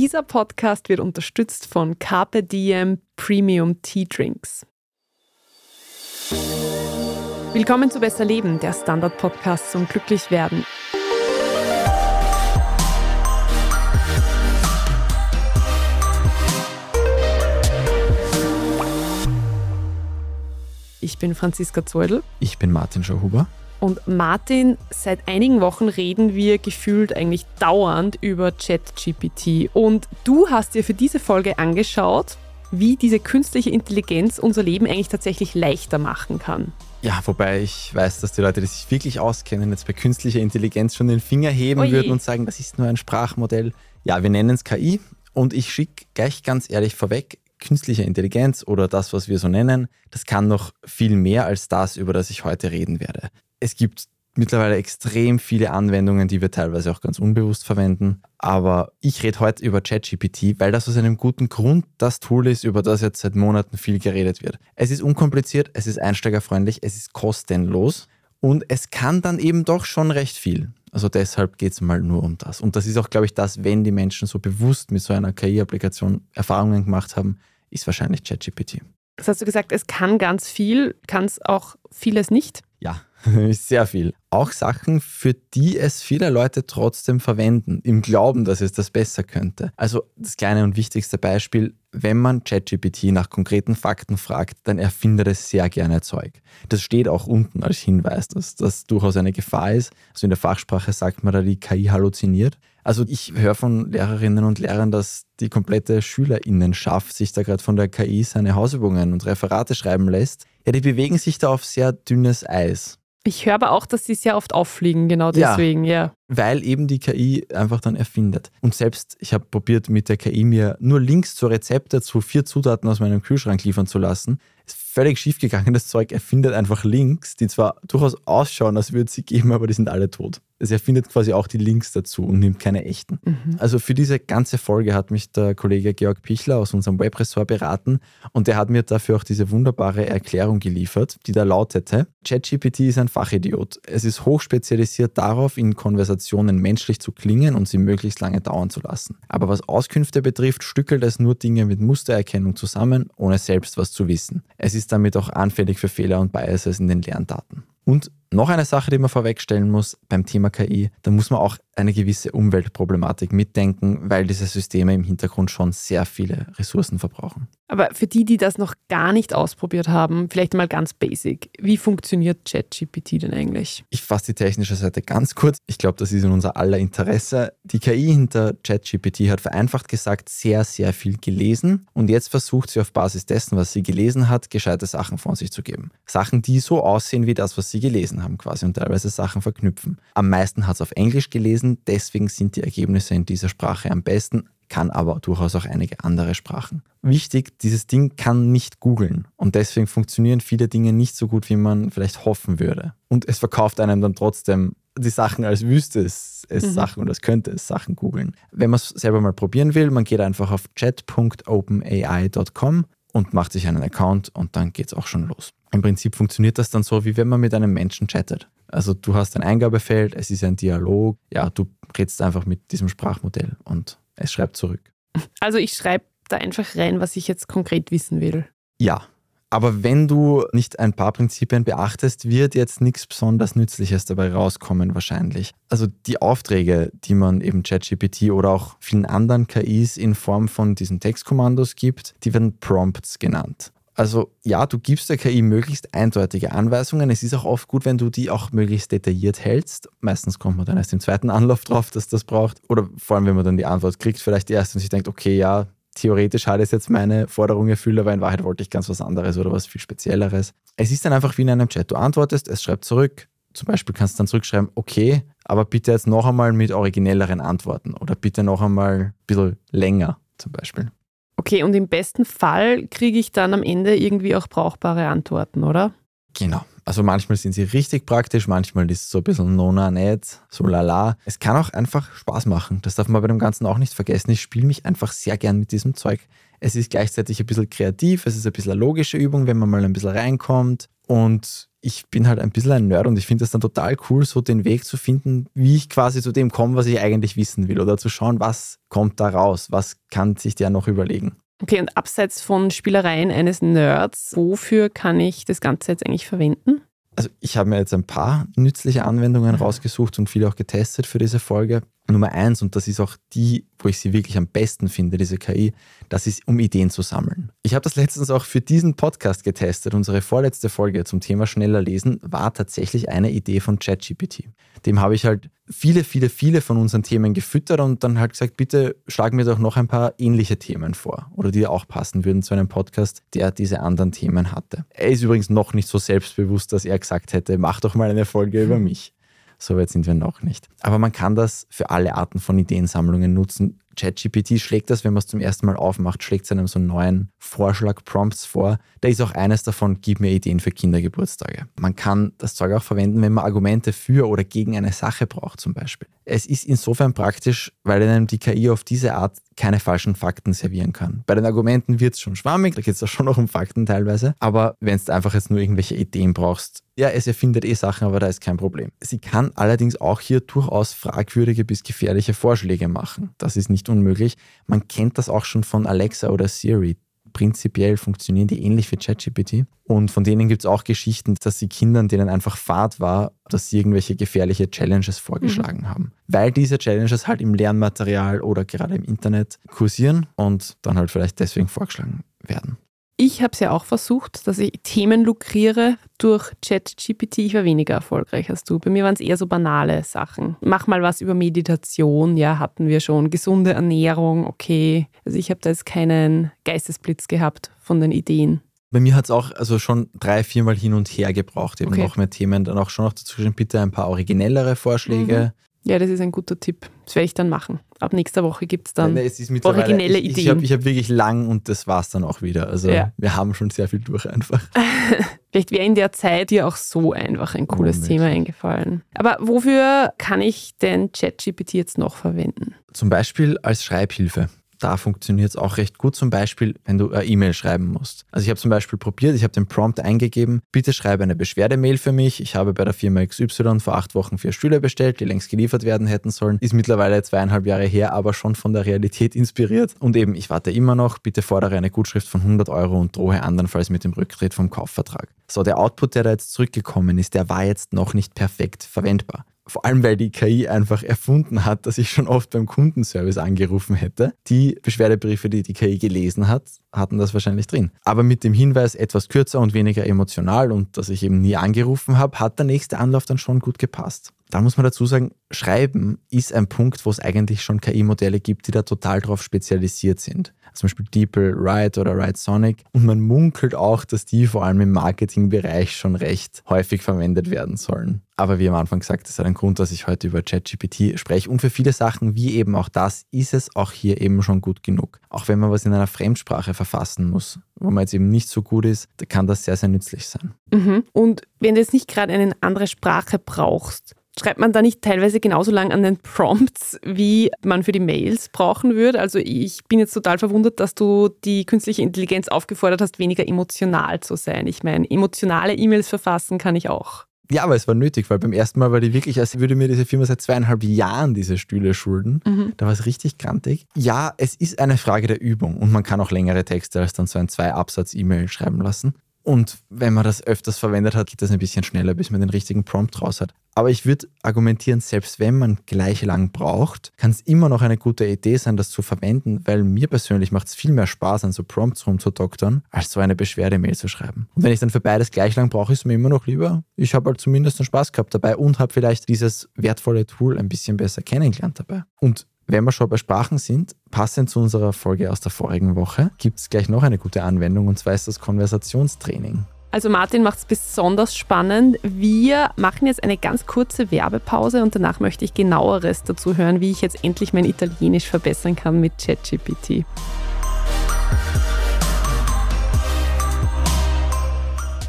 Dieser Podcast wird unterstützt von Carpe Diem Premium Tea Drinks. Willkommen zu Besser Leben, der Standard-Podcast zum Glücklichwerden. Ich bin Franziska Zeudel. Ich bin Martin Schauhuber. Und Martin, seit einigen Wochen reden wir gefühlt eigentlich dauernd über ChatGPT. Und du hast dir für diese Folge angeschaut, wie diese künstliche Intelligenz unser Leben eigentlich tatsächlich leichter machen kann. Ja, wobei ich weiß, dass die Leute, die sich wirklich auskennen, jetzt bei künstlicher Intelligenz schon den Finger heben Oje. würden und sagen, das ist nur ein Sprachmodell. Ja, wir nennen es KI und ich schicke gleich ganz ehrlich vorweg, künstliche Intelligenz oder das, was wir so nennen, das kann noch viel mehr als das, über das ich heute reden werde. Es gibt mittlerweile extrem viele Anwendungen, die wir teilweise auch ganz unbewusst verwenden. Aber ich rede heute über ChatGPT, weil das aus einem guten Grund das Tool ist, über das jetzt seit Monaten viel geredet wird. Es ist unkompliziert, es ist einsteigerfreundlich, es ist kostenlos und es kann dann eben doch schon recht viel. Also deshalb geht es mal nur um das. Und das ist auch, glaube ich, das, wenn die Menschen so bewusst mit so einer KI-Applikation Erfahrungen gemacht haben, ist wahrscheinlich ChatGPT. Das hast du gesagt, es kann ganz viel, kann es auch vieles nicht? Ja, sehr viel. Auch Sachen, für die es viele Leute trotzdem verwenden, im Glauben, dass es das besser könnte. Also das kleine und wichtigste Beispiel, wenn man ChatGPT nach konkreten Fakten fragt, dann erfindet es sehr gerne Zeug. Das steht auch unten als Hinweis, dass das durchaus eine Gefahr ist. Also in der Fachsprache sagt man da, die KI halluziniert. Also ich höre von Lehrerinnen und Lehrern, dass die komplette Schülerinnenschaft sich da gerade von der KI seine Hausübungen und Referate schreiben lässt. Ja, die bewegen sich da auf sehr dünnes Eis. Ich höre aber auch, dass sie sehr oft auffliegen, genau deswegen, ja. ja. Weil eben die KI einfach dann erfindet. Und selbst, ich habe probiert mit der KI mir nur Links zu Rezepte zu vier Zutaten aus meinem Kühlschrank liefern zu lassen. Ist völlig schief gegangen. Das Zeug erfindet einfach Links, die zwar durchaus ausschauen, als würde es sie geben, aber die sind alle tot es erfindet quasi auch die Links dazu und nimmt keine echten. Mhm. Also für diese ganze Folge hat mich der Kollege Georg Pichler aus unserem Webressort beraten und der hat mir dafür auch diese wunderbare Erklärung geliefert, die da lautete, ChatGPT ist ein Fachidiot. Es ist hochspezialisiert darauf, in Konversationen menschlich zu klingen und sie möglichst lange dauern zu lassen. Aber was Auskünfte betrifft, stückelt es nur Dinge mit Mustererkennung zusammen, ohne selbst was zu wissen. Es ist damit auch anfällig für Fehler und Biases in den Lerndaten. Und noch eine Sache, die man vorwegstellen muss beim Thema KI, da muss man auch eine gewisse Umweltproblematik mitdenken, weil diese Systeme im Hintergrund schon sehr viele Ressourcen verbrauchen. Aber für die, die das noch gar nicht ausprobiert haben, vielleicht mal ganz basic. Wie funktioniert ChatGPT denn eigentlich? Ich fasse die technische Seite ganz kurz. Ich glaube, das ist in unser aller Interesse. Die KI hinter ChatGPT hat vereinfacht gesagt sehr, sehr viel gelesen und jetzt versucht sie auf Basis dessen, was sie gelesen hat, gescheite Sachen von sich zu geben. Sachen, die so aussehen wie das, was sie gelesen haben quasi und teilweise Sachen verknüpfen. Am meisten hat es auf Englisch gelesen lesen. Deswegen sind die Ergebnisse in dieser Sprache am besten, kann aber durchaus auch einige andere Sprachen. Wichtig, dieses Ding kann nicht googeln und deswegen funktionieren viele Dinge nicht so gut, wie man vielleicht hoffen würde. Und es verkauft einem dann trotzdem die Sachen, als wüsste es, es mhm. Sachen und als könnte es Sachen googeln. Wenn man es selber mal probieren will, man geht einfach auf chat.openai.com und macht sich einen Account und dann geht es auch schon los. Im Prinzip funktioniert das dann so, wie wenn man mit einem Menschen chattet. Also du hast ein Eingabefeld, es ist ein Dialog, ja, du redest einfach mit diesem Sprachmodell und es schreibt zurück. Also ich schreibe da einfach rein, was ich jetzt konkret wissen will. Ja, aber wenn du nicht ein paar Prinzipien beachtest, wird jetzt nichts besonders Nützliches dabei rauskommen wahrscheinlich. Also die Aufträge, die man eben ChatGPT oder auch vielen anderen KIs in Form von diesen Textkommandos gibt, die werden Prompts genannt. Also ja, du gibst der KI möglichst eindeutige Anweisungen. Es ist auch oft gut, wenn du die auch möglichst detailliert hältst. Meistens kommt man dann erst im zweiten Anlauf drauf, dass das braucht. Oder vor allem, wenn man dann die Antwort kriegt, vielleicht erst und sich denkt, okay, ja, theoretisch hat es jetzt meine Forderung erfüllt, aber in Wahrheit wollte ich ganz was anderes oder was viel Spezielleres. Es ist dann einfach wie in einem Chat. Du antwortest, es schreibt zurück. Zum Beispiel kannst du dann zurückschreiben, okay, aber bitte jetzt noch einmal mit originelleren Antworten oder bitte noch einmal ein bisschen länger zum Beispiel. Okay, und im besten Fall kriege ich dann am Ende irgendwie auch brauchbare Antworten, oder? Genau. Also manchmal sind sie richtig praktisch, manchmal ist es so ein bisschen nona net, so lala. Es kann auch einfach Spaß machen. Das darf man bei dem Ganzen auch nicht vergessen. Ich spiele mich einfach sehr gern mit diesem Zeug. Es ist gleichzeitig ein bisschen kreativ, es ist ein bisschen eine logische Übung, wenn man mal ein bisschen reinkommt. Und ich bin halt ein bisschen ein Nerd und ich finde es dann total cool, so den Weg zu finden, wie ich quasi zu dem komme, was ich eigentlich wissen will oder zu schauen, was kommt da raus, was kann sich der noch überlegen. Okay, und abseits von Spielereien eines Nerds, wofür kann ich das Ganze jetzt eigentlich verwenden? Also ich habe mir jetzt ein paar nützliche Anwendungen rausgesucht und viele auch getestet für diese Folge. Nummer eins, und das ist auch die, wo ich sie wirklich am besten finde, diese KI, das ist, um Ideen zu sammeln. Ich habe das letztens auch für diesen Podcast getestet. Unsere vorletzte Folge zum Thema schneller lesen war tatsächlich eine Idee von ChatGPT. Dem habe ich halt viele, viele, viele von unseren Themen gefüttert und dann halt gesagt, bitte schlag mir doch noch ein paar ähnliche Themen vor oder die auch passen würden zu einem Podcast, der diese anderen Themen hatte. Er ist übrigens noch nicht so selbstbewusst, dass er gesagt hätte, mach doch mal eine Folge über mich. So weit sind wir noch nicht. Aber man kann das für alle Arten von Ideensammlungen nutzen. ChatGPT schlägt das, wenn man es zum ersten Mal aufmacht, schlägt es einem so einen neuen Vorschlag, Prompts vor. Da ist auch eines davon, gib mir Ideen für Kindergeburtstage. Man kann das Zeug auch verwenden, wenn man Argumente für oder gegen eine Sache braucht zum Beispiel. Es ist insofern praktisch, weil einem die KI auf diese Art keine falschen Fakten servieren kann. Bei den Argumenten wird es schon schwammig, da geht es auch schon noch um Fakten teilweise. Aber wenn du einfach jetzt nur irgendwelche Ideen brauchst, ja, es erfindet eh Sachen, aber da ist kein Problem. Sie kann allerdings auch hier durchaus fragwürdige bis gefährliche Vorschläge machen. Das ist nicht unmöglich. Man kennt das auch schon von Alexa oder Siri. Prinzipiell funktionieren die ähnlich wie ChatGPT. Und von denen gibt es auch Geschichten, dass sie Kindern, denen einfach Fahrt war, dass sie irgendwelche gefährliche Challenges vorgeschlagen mhm. haben. Weil diese Challenges halt im Lernmaterial oder gerade im Internet kursieren und dann halt vielleicht deswegen vorgeschlagen werden. Ich habe es ja auch versucht, dass ich Themen lukriere durch ChatGPT. Ich war weniger erfolgreich als du. Bei mir waren es eher so banale Sachen. Mach mal was über Meditation, ja, hatten wir schon. Gesunde Ernährung, okay. Also ich habe da jetzt keinen Geistesblitz gehabt von den Ideen. Bei mir hat es auch also schon drei, viermal hin und her gebraucht, eben okay. noch mehr Themen. Dann auch schon noch dazu geschrieben, bitte ein paar originellere Vorschläge. Mhm. Ja, das ist ein guter Tipp. Das werde ich dann machen. Ab nächster Woche gibt es dann ja, originelle ich, Ideen. Ich habe hab wirklich lang und das war es dann auch wieder. Also ja. wir haben schon sehr viel durch einfach. Vielleicht wäre in der Zeit dir auch so einfach ein cooles oh, Thema eingefallen. Aber wofür kann ich denn ChatGPT jetzt noch verwenden? Zum Beispiel als Schreibhilfe da funktioniert es auch recht gut, zum Beispiel, wenn du eine E-Mail schreiben musst. Also ich habe zum Beispiel probiert, ich habe den Prompt eingegeben, bitte schreibe eine Beschwerdemail für mich. Ich habe bei der Firma XY vor acht Wochen vier Stühle bestellt, die längst geliefert werden hätten sollen. Ist mittlerweile zweieinhalb Jahre her, aber schon von der Realität inspiriert. Und eben, ich warte immer noch, bitte fordere eine Gutschrift von 100 Euro und drohe andernfalls mit dem Rücktritt vom Kaufvertrag. So, der Output, der da jetzt zurückgekommen ist, der war jetzt noch nicht perfekt verwendbar. Vor allem, weil die KI einfach erfunden hat, dass ich schon oft beim Kundenservice angerufen hätte. Die Beschwerdebriefe, die die KI gelesen hat, hatten das wahrscheinlich drin. Aber mit dem Hinweis etwas kürzer und weniger emotional und dass ich eben nie angerufen habe, hat der nächste Anlauf dann schon gut gepasst. Da muss man dazu sagen, Schreiben ist ein Punkt, wo es eigentlich schon KI-Modelle gibt, die da total drauf spezialisiert sind zum Beispiel DeepL Write oder Write Sonic. Und man munkelt auch, dass die vor allem im Marketingbereich schon recht häufig verwendet werden sollen. Aber wie am Anfang gesagt, das hat einen Grund, dass ich heute über ChatGPT spreche. Und für viele Sachen, wie eben auch das, ist es auch hier eben schon gut genug. Auch wenn man was in einer Fremdsprache verfassen muss, wo man jetzt eben nicht so gut ist, kann das sehr, sehr nützlich sein. Mhm. Und wenn du jetzt nicht gerade eine andere Sprache brauchst, Schreibt man da nicht teilweise genauso lang an den Prompts, wie man für die Mails brauchen würde? Also ich bin jetzt total verwundert, dass du die künstliche Intelligenz aufgefordert hast, weniger emotional zu sein. Ich meine, emotionale E-Mails verfassen kann ich auch. Ja, aber es war nötig, weil beim ersten Mal war die wirklich, als würde mir diese Firma seit zweieinhalb Jahren diese Stühle schulden. Mhm. Da war es richtig grantig. Ja, es ist eine Frage der Übung und man kann auch längere Texte als dann so ein Zwei-Absatz-E-Mail schreiben lassen. Und wenn man das öfters verwendet hat, geht das ein bisschen schneller, bis man den richtigen Prompt raus hat. Aber ich würde argumentieren, selbst wenn man gleich lang braucht, kann es immer noch eine gute Idee sein, das zu verwenden, weil mir persönlich macht es viel mehr Spaß, an so Prompts rumzudoktern, als so eine Beschwerdemail zu schreiben. Und wenn ich dann für beides gleich lang brauche, ist mir immer noch lieber, ich habe halt zumindest einen Spaß gehabt dabei und habe vielleicht dieses wertvolle Tool ein bisschen besser kennengelernt dabei. Und wenn wir schon bei Sprachen sind, passend zu unserer Folge aus der vorigen Woche, gibt es gleich noch eine gute Anwendung und zwar ist das Konversationstraining. Also Martin macht es besonders spannend. Wir machen jetzt eine ganz kurze Werbepause und danach möchte ich genaueres dazu hören, wie ich jetzt endlich mein Italienisch verbessern kann mit ChatGPT.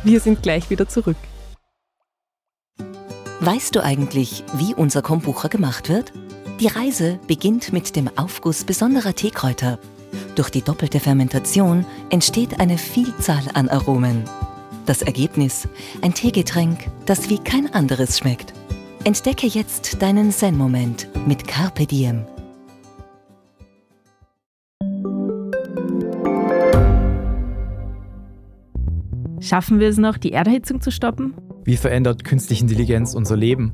Wir sind gleich wieder zurück. Weißt du eigentlich, wie unser Kombucha gemacht wird? Die Reise beginnt mit dem Aufguss besonderer Teekräuter. Durch die doppelte Fermentation entsteht eine Vielzahl an Aromen. Das Ergebnis? Ein Teegetränk, das wie kein anderes schmeckt. Entdecke jetzt deinen Zen-Moment mit Carpe Diem. Schaffen wir es noch, die Erderhitzung zu stoppen? Wie verändert künstliche Intelligenz unser Leben?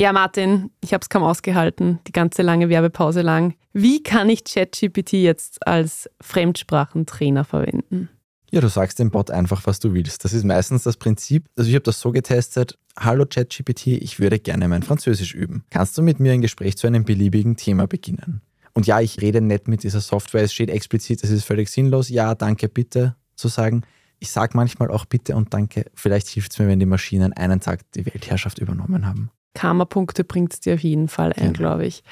Ja, Martin, ich habe es kaum ausgehalten, die ganze lange Werbepause lang. Wie kann ich ChatGPT jetzt als Fremdsprachentrainer verwenden? Ja, du sagst dem Bot einfach, was du willst. Das ist meistens das Prinzip. Also ich habe das so getestet. Hallo ChatGPT, ich würde gerne mein Französisch üben. Kannst du mit mir ein Gespräch zu einem beliebigen Thema beginnen? Und ja, ich rede nicht mit dieser Software. Es steht explizit, es ist völlig sinnlos. Ja, danke, bitte zu sagen. Ich sage manchmal auch bitte und danke. Vielleicht hilft es mir, wenn die Maschinen einen Tag die Weltherrschaft übernommen haben. Karma-Punkte bringt es dir auf jeden Fall ein, genau. glaube ich.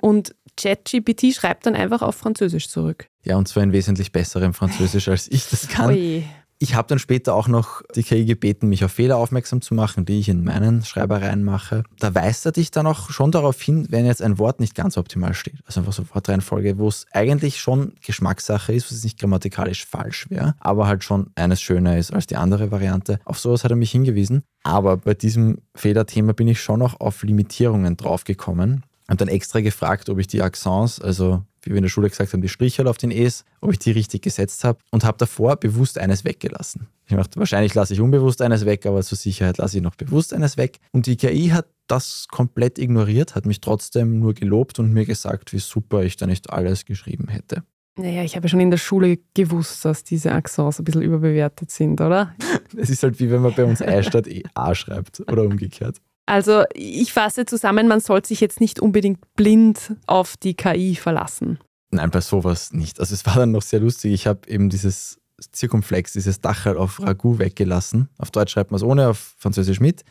Und ChatGPT schreibt dann einfach auf Französisch zurück. Ja, und zwar in wesentlich besserem Französisch, als ich das kann. Ui. Ich habe dann später auch noch die KI gebeten, mich auf Fehler aufmerksam zu machen, die ich in meinen Schreibereien mache. Da weist er dich dann auch schon darauf hin, wenn jetzt ein Wort nicht ganz optimal steht. Also einfach so Wortreihenfolge, wo es eigentlich schon Geschmackssache ist, was nicht grammatikalisch falsch wäre, aber halt schon eines schöner ist als die andere Variante. Auf sowas hat er mich hingewiesen. Aber bei diesem Fehlerthema bin ich schon noch auf Limitierungen draufgekommen. Und dann extra gefragt, ob ich die Accents, also wie wir in der Schule gesagt haben, die Striche auf den E's, ob ich die richtig gesetzt habe und habe davor bewusst eines weggelassen. Ich dachte, wahrscheinlich lasse ich unbewusst eines weg, aber zur Sicherheit lasse ich noch bewusst eines weg. Und die KI hat das komplett ignoriert, hat mich trotzdem nur gelobt und mir gesagt, wie super ich da nicht alles geschrieben hätte. Naja, ich habe ja schon in der Schule gewusst, dass diese Accents ein bisschen überbewertet sind, oder? Es ist halt wie wenn man bei uns E statt E A schreibt oder umgekehrt. Also ich fasse zusammen, man sollte sich jetzt nicht unbedingt blind auf die KI verlassen. Nein, bei sowas nicht. Also es war dann noch sehr lustig. Ich habe eben dieses Zirkumflex, dieses Dachel auf Ragout weggelassen. Auf Deutsch schreibt man es ohne, auf Französisch mit.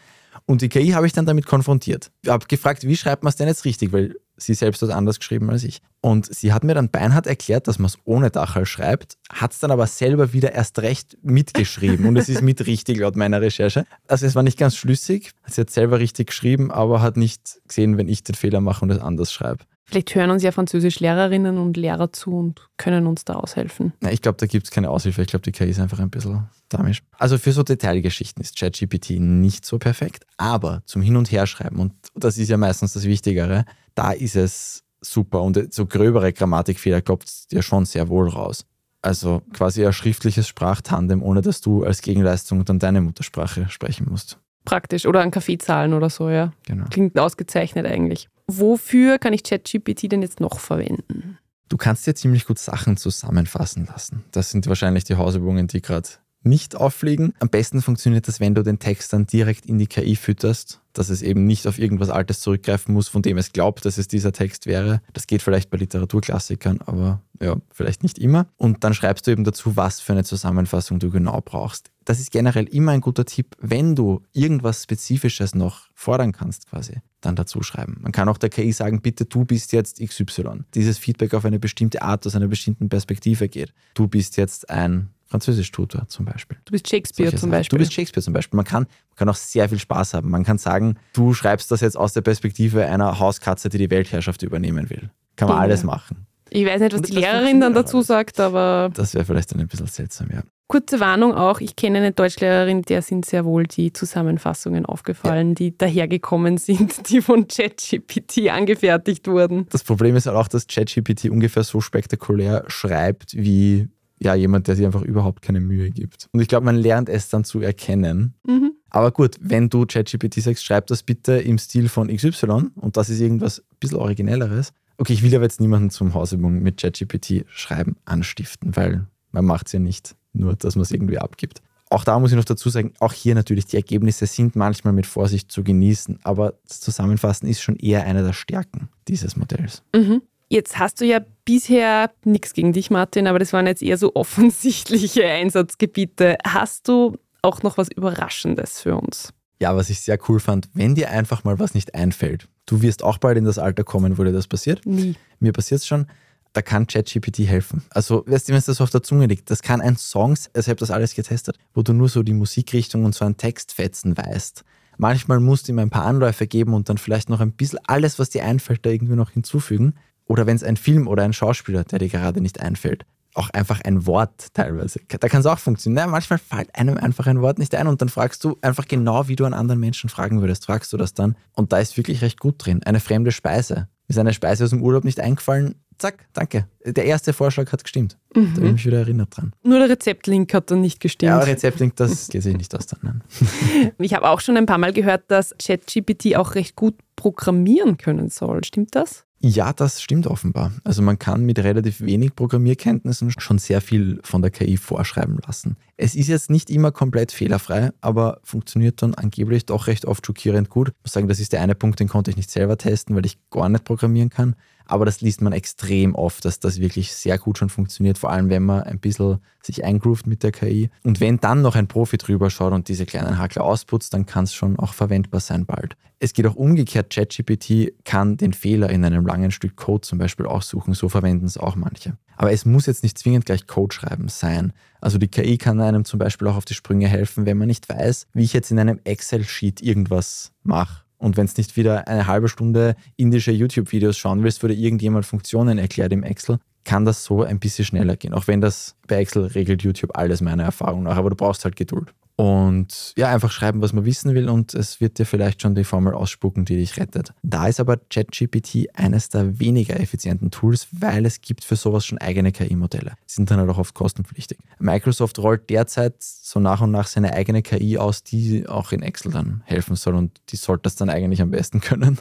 Und die KI habe ich dann damit konfrontiert. Ich habe gefragt, wie schreibt man es denn jetzt richtig? Weil sie selbst hat anders geschrieben als ich. Und sie hat mir dann beinhart erklärt, dass man es ohne Dachal schreibt, hat es dann aber selber wieder erst recht mitgeschrieben. Und es ist mit richtig laut meiner Recherche. Also es war nicht ganz schlüssig. Sie hat selber richtig geschrieben, aber hat nicht gesehen, wenn ich den Fehler mache und es anders schreibe. Vielleicht hören uns ja Französisch-Lehrerinnen und Lehrer zu und können uns da aushelfen. Ja, ich glaube, da gibt es keine Aushilfe. Ich glaube, die KI ist einfach ein bisschen damisch. Also für so Detailgeschichten ist ChatGPT nicht so perfekt, aber zum Hin- und Herschreiben, und das ist ja meistens das Wichtigere, da ist es super. Und so gröbere Grammatikfehler klopft es dir schon sehr wohl raus. Also quasi ein schriftliches Sprachtandem, ohne dass du als Gegenleistung dann deine Muttersprache sprechen musst. Praktisch. Oder einen Kaffee zahlen oder so, ja. Genau. Klingt ausgezeichnet eigentlich. Wofür kann ich ChatGPT denn jetzt noch verwenden? Du kannst dir ziemlich gut Sachen zusammenfassen lassen. Das sind wahrscheinlich die Hausübungen, die gerade nicht auffliegen. Am besten funktioniert das, wenn du den Text dann direkt in die KI fütterst, dass es eben nicht auf irgendwas Altes zurückgreifen muss, von dem es glaubt, dass es dieser Text wäre. Das geht vielleicht bei Literaturklassikern, aber ja, vielleicht nicht immer. Und dann schreibst du eben dazu, was für eine Zusammenfassung du genau brauchst. Das ist generell immer ein guter Tipp, wenn du irgendwas Spezifisches noch fordern kannst, quasi, dann dazu schreiben. Man kann auch der KI sagen, bitte, du bist jetzt XY. Dieses Feedback auf eine bestimmte Art, aus einer bestimmten Perspektive geht. Du bist jetzt ein Französisch-Tutor zum Beispiel. Du bist Shakespeare Solche zum Beispiel. Du bist Shakespeare zum Beispiel. Man kann, man kann auch sehr viel Spaß haben. Man kann sagen, du schreibst das jetzt aus der Perspektive einer Hauskatze, die die Weltherrschaft übernehmen will. Kann man ja. alles machen. Ich weiß nicht, was die Lehrerin dann dazu sagt, aber. Das wäre vielleicht dann ein bisschen seltsam, ja. Kurze Warnung auch, ich kenne eine Deutschlehrerin, der sind sehr wohl die Zusammenfassungen aufgefallen, ja. die dahergekommen sind, die von ChatGPT angefertigt wurden. Das Problem ist auch, dass ChatGPT ungefähr so spektakulär schreibt wie ja, jemand, der sich einfach überhaupt keine Mühe gibt. Und ich glaube, man lernt es dann zu erkennen. Mhm. Aber gut, wenn du ChatGPT sagst, schreib das bitte im Stil von XY und das ist irgendwas ein bisschen originelleres. Okay, ich will aber jetzt niemanden zum Hausübung mit ChatGPT schreiben anstiften, weil man macht es ja nicht nur, dass man es irgendwie abgibt. Auch da muss ich noch dazu sagen, auch hier natürlich, die Ergebnisse sind manchmal mit Vorsicht zu genießen, aber das Zusammenfassen ist schon eher eine der Stärken dieses Modells. Mhm. Jetzt hast du ja bisher nichts gegen dich, Martin, aber das waren jetzt eher so offensichtliche Einsatzgebiete. Hast du auch noch was Überraschendes für uns? Ja, was ich sehr cool fand, wenn dir einfach mal was nicht einfällt. Du wirst auch bald in das Alter kommen, wo dir das passiert. Nie. Mir passiert es schon. Da kann ChatGPT helfen. Also, weißt du, wenn es das auf der Zunge liegt, das kann ein Song, also ich habe das alles getestet, wo du nur so die Musikrichtung und so ein Textfetzen weißt. Manchmal musst du ihm ein paar Anläufe geben und dann vielleicht noch ein bisschen alles, was dir einfällt, da irgendwie noch hinzufügen. Oder wenn es ein Film oder ein Schauspieler, der dir gerade nicht einfällt, auch einfach ein Wort teilweise. Da kann es auch funktionieren. manchmal fällt einem einfach ein Wort nicht ein und dann fragst du einfach genau, wie du an anderen Menschen fragen würdest, fragst du das dann. Und da ist wirklich recht gut drin. Eine fremde Speise. Ist eine Speise aus dem Urlaub nicht eingefallen? Zack, danke. Der erste Vorschlag hat gestimmt. Mhm. Da habe ich mich wieder erinnert dran. Nur der Rezeptlink hat dann nicht gestimmt. Ja, Rezeptlink, das geht sich nicht aus dann. ich habe auch schon ein paar Mal gehört, dass ChatGPT auch recht gut programmieren können soll. Stimmt das? Ja, das stimmt offenbar. Also man kann mit relativ wenig Programmierkenntnissen schon sehr viel von der KI vorschreiben lassen. Es ist jetzt nicht immer komplett fehlerfrei, aber funktioniert dann angeblich doch recht oft schockierend gut. Ich muss sagen, das ist der eine Punkt, den konnte ich nicht selber testen, weil ich gar nicht programmieren kann. Aber das liest man extrem oft, dass das wirklich sehr gut schon funktioniert, vor allem wenn man ein bisschen sich eingroovt mit der KI. Und wenn dann noch ein Profi drüber schaut und diese kleinen Hakler ausputzt, dann kann es schon auch verwendbar sein bald. Es geht auch umgekehrt, ChatGPT kann den Fehler in einem langen Stück Code zum Beispiel aussuchen, so verwenden es auch manche. Aber es muss jetzt nicht zwingend gleich Code schreiben sein. Also die KI kann einem zum Beispiel auch auf die Sprünge helfen, wenn man nicht weiß, wie ich jetzt in einem Excel-Sheet irgendwas mache und wenn es nicht wieder eine halbe Stunde indische YouTube-Videos schauen willst, dir irgendjemand Funktionen erklärt im Excel, kann das so ein bisschen schneller gehen. Auch wenn das bei Excel regelt YouTube alles meiner Erfahrung nach, aber du brauchst halt Geduld. Und ja, einfach schreiben, was man wissen will und es wird dir vielleicht schon die Formel ausspucken, die dich rettet. Da ist aber ChatGPT eines der weniger effizienten Tools, weil es gibt für sowas schon eigene KI-Modelle. Sind dann halt auch oft kostenpflichtig. Microsoft rollt derzeit so nach und nach seine eigene KI aus, die auch in Excel dann helfen soll und die sollte das dann eigentlich am besten können.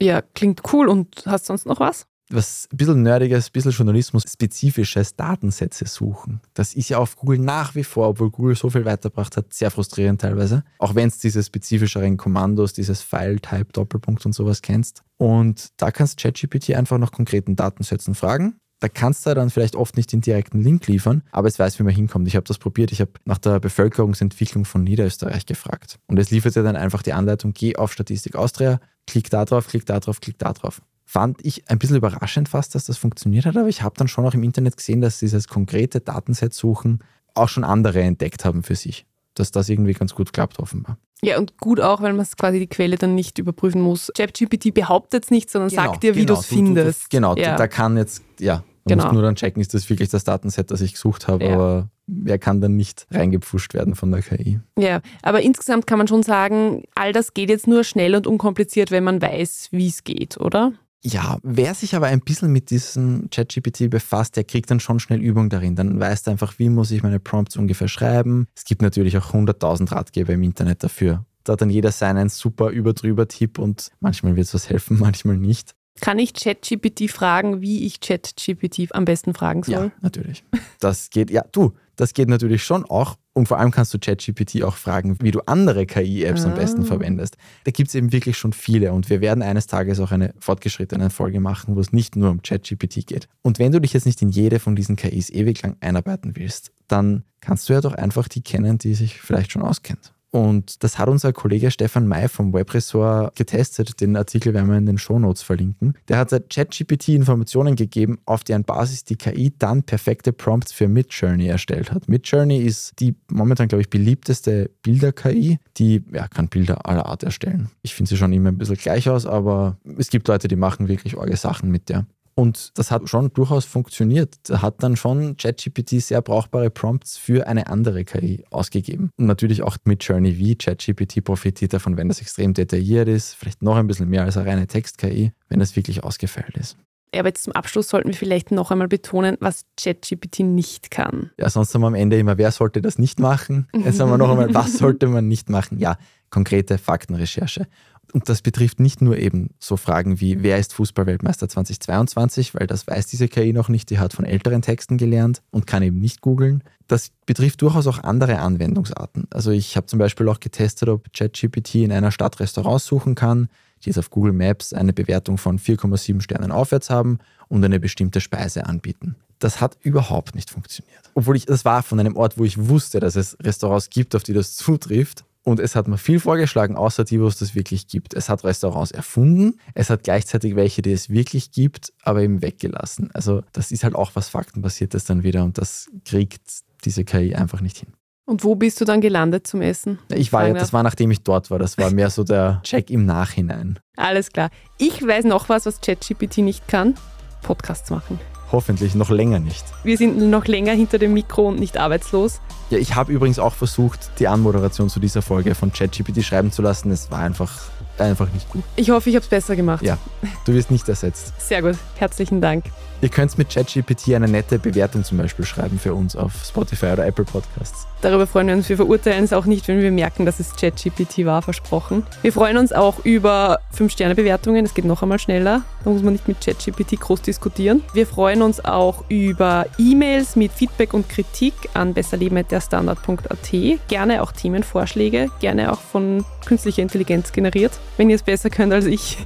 Ja, klingt cool. Und hast sonst noch was? Was ein bisschen nerdiges, ein bisschen Journalismus, spezifisches Datensätze suchen. Das ist ja auf Google nach wie vor, obwohl Google so viel weitergebracht hat, sehr frustrierend teilweise. Auch wenn es diese spezifischeren Kommandos, dieses File-Type, Doppelpunkt und sowas kennst. Und da kannst ChatGPT einfach nach konkreten Datensätzen fragen. Da kannst du dann vielleicht oft nicht den direkten Link liefern, aber es weiß, wie man hinkommt. Ich habe das probiert. Ich habe nach der Bevölkerungsentwicklung von Niederösterreich gefragt. Und es liefert dir dann einfach die Anleitung, geh auf Statistik Austria, klick da drauf, klick da drauf, klick da drauf fand ich ein bisschen überraschend fast, dass das funktioniert hat, aber ich habe dann schon auch im Internet gesehen, dass dieses konkrete Datenset suchen auch schon andere entdeckt haben für sich. Dass das irgendwie ganz gut klappt, offenbar. Ja, und gut auch, weil man quasi die Quelle dann nicht überprüfen muss. ChatGPT behauptet es nicht, sondern genau, sagt dir, wie genau, du es findest. Du, genau, ja. da kann jetzt, ja, man genau. muss nur dann checken, ist das wirklich das Datenset, das ich gesucht habe, ja. aber wer kann dann nicht reingepfuscht werden von der KI. Ja, aber insgesamt kann man schon sagen, all das geht jetzt nur schnell und unkompliziert, wenn man weiß, wie es geht, oder? Ja, wer sich aber ein bisschen mit diesem ChatGPT befasst, der kriegt dann schon schnell Übung darin. Dann weiß er einfach, wie muss ich meine Prompts ungefähr schreiben. Es gibt natürlich auch 100.000 Ratgeber im Internet dafür. Da hat dann jeder seinen super überdrüber Tipp und manchmal wird es was helfen, manchmal nicht. Kann ich ChatGPT fragen, wie ich ChatGPT am besten fragen soll? Ja, natürlich. Das geht, ja, du, das geht natürlich schon auch. Und vor allem kannst du ChatGPT auch fragen, wie du andere KI-Apps ah. am besten ah. verwendest. Da gibt es eben wirklich schon viele und wir werden eines Tages auch eine fortgeschrittene Folge machen, wo es nicht nur um ChatGPT geht. Und wenn du dich jetzt nicht in jede von diesen KIs ewig lang einarbeiten willst, dann kannst du ja doch einfach die kennen, die sich vielleicht schon auskennt. Und das hat unser Kollege Stefan May vom Webressort getestet. Den Artikel werden wir in den Shownotes verlinken. Der hat ChatGPT Informationen gegeben, auf deren Basis die KI dann perfekte Prompts für Midjourney erstellt hat. Midjourney ist die momentan, glaube ich, beliebteste Bilder-KI, die ja, kann Bilder aller Art erstellen. Ich finde sie schon immer ein bisschen gleich aus, aber es gibt Leute, die machen wirklich orge Sachen mit der. Und das hat schon durchaus funktioniert. Da hat dann schon ChatGPT sehr brauchbare Prompts für eine andere KI ausgegeben. Und natürlich auch mit Journey V. ChatGPT profitiert davon, wenn das extrem detailliert ist, vielleicht noch ein bisschen mehr als eine reine Text-KI, wenn das wirklich ausgefeilt ist. Aber jetzt zum Abschluss sollten wir vielleicht noch einmal betonen, was ChatGPT nicht kann. Ja, sonst haben wir am Ende immer, wer sollte das nicht machen? Jetzt haben wir noch einmal, was sollte man nicht machen? Ja, konkrete Faktenrecherche. Und das betrifft nicht nur eben so Fragen wie, wer ist Fußballweltmeister 2022, weil das weiß diese KI noch nicht, die hat von älteren Texten gelernt und kann eben nicht googeln. Das betrifft durchaus auch andere Anwendungsarten. Also ich habe zum Beispiel auch getestet, ob ChatGPT in einer Stadt Restaurants suchen kann, die jetzt auf Google Maps eine Bewertung von 4,7 Sternen aufwärts haben und eine bestimmte Speise anbieten. Das hat überhaupt nicht funktioniert. Obwohl ich, das war von einem Ort, wo ich wusste, dass es Restaurants gibt, auf die das zutrifft. Und es hat mir viel vorgeschlagen, außer die, wo es das wirklich gibt. Es hat Restaurants erfunden, es hat gleichzeitig welche, die es wirklich gibt, aber eben weggelassen. Also das ist halt auch was Faktenbasiertes dann wieder und das kriegt diese KI einfach nicht hin. Und wo bist du dann gelandet zum Essen? Ich war ja, das war nachdem ich dort war. Das war mehr so der Check im Nachhinein. Alles klar. Ich weiß noch was, was ChatGPT nicht kann. Podcasts machen. Hoffentlich noch länger nicht. Wir sind noch länger hinter dem Mikro und nicht arbeitslos. Ja, ich habe übrigens auch versucht, die Anmoderation zu dieser Folge von ChatGPT schreiben zu lassen. Es war einfach, einfach nicht gut. Ich hoffe, ich habe es besser gemacht. Ja, du wirst nicht ersetzt. Sehr gut. Herzlichen Dank. Ihr könnt mit ChatGPT eine nette Bewertung zum Beispiel schreiben für uns auf Spotify oder Apple Podcasts. Darüber freuen wir uns. Wir verurteilen es auch nicht, wenn wir merken, dass es ChatGPT war, versprochen. Wir freuen uns auch über 5-Sterne-Bewertungen. Es geht noch einmal schneller. Da muss man nicht mit ChatGPT groß diskutieren. Wir freuen uns auch über E-Mails mit Feedback und Kritik an besserleben.derstandard.at. Gerne auch Themenvorschläge, gerne auch von künstlicher Intelligenz generiert, wenn ihr es besser könnt als ich.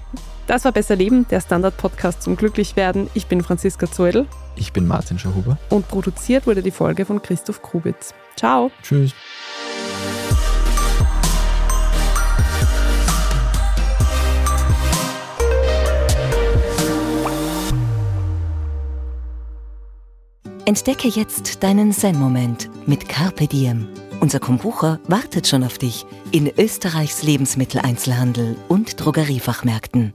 Das war Besser Leben, der Standard-Podcast zum Glücklichwerden. Ich bin Franziska Zeudel. Ich bin Martin Schauhuber. Und produziert wurde die Folge von Christoph Krubitz. Ciao. Tschüss. Entdecke jetzt deinen Zen-Moment mit Carpe Diem. Unser Kombucha wartet schon auf dich in Österreichs Lebensmitteleinzelhandel und Drogeriefachmärkten.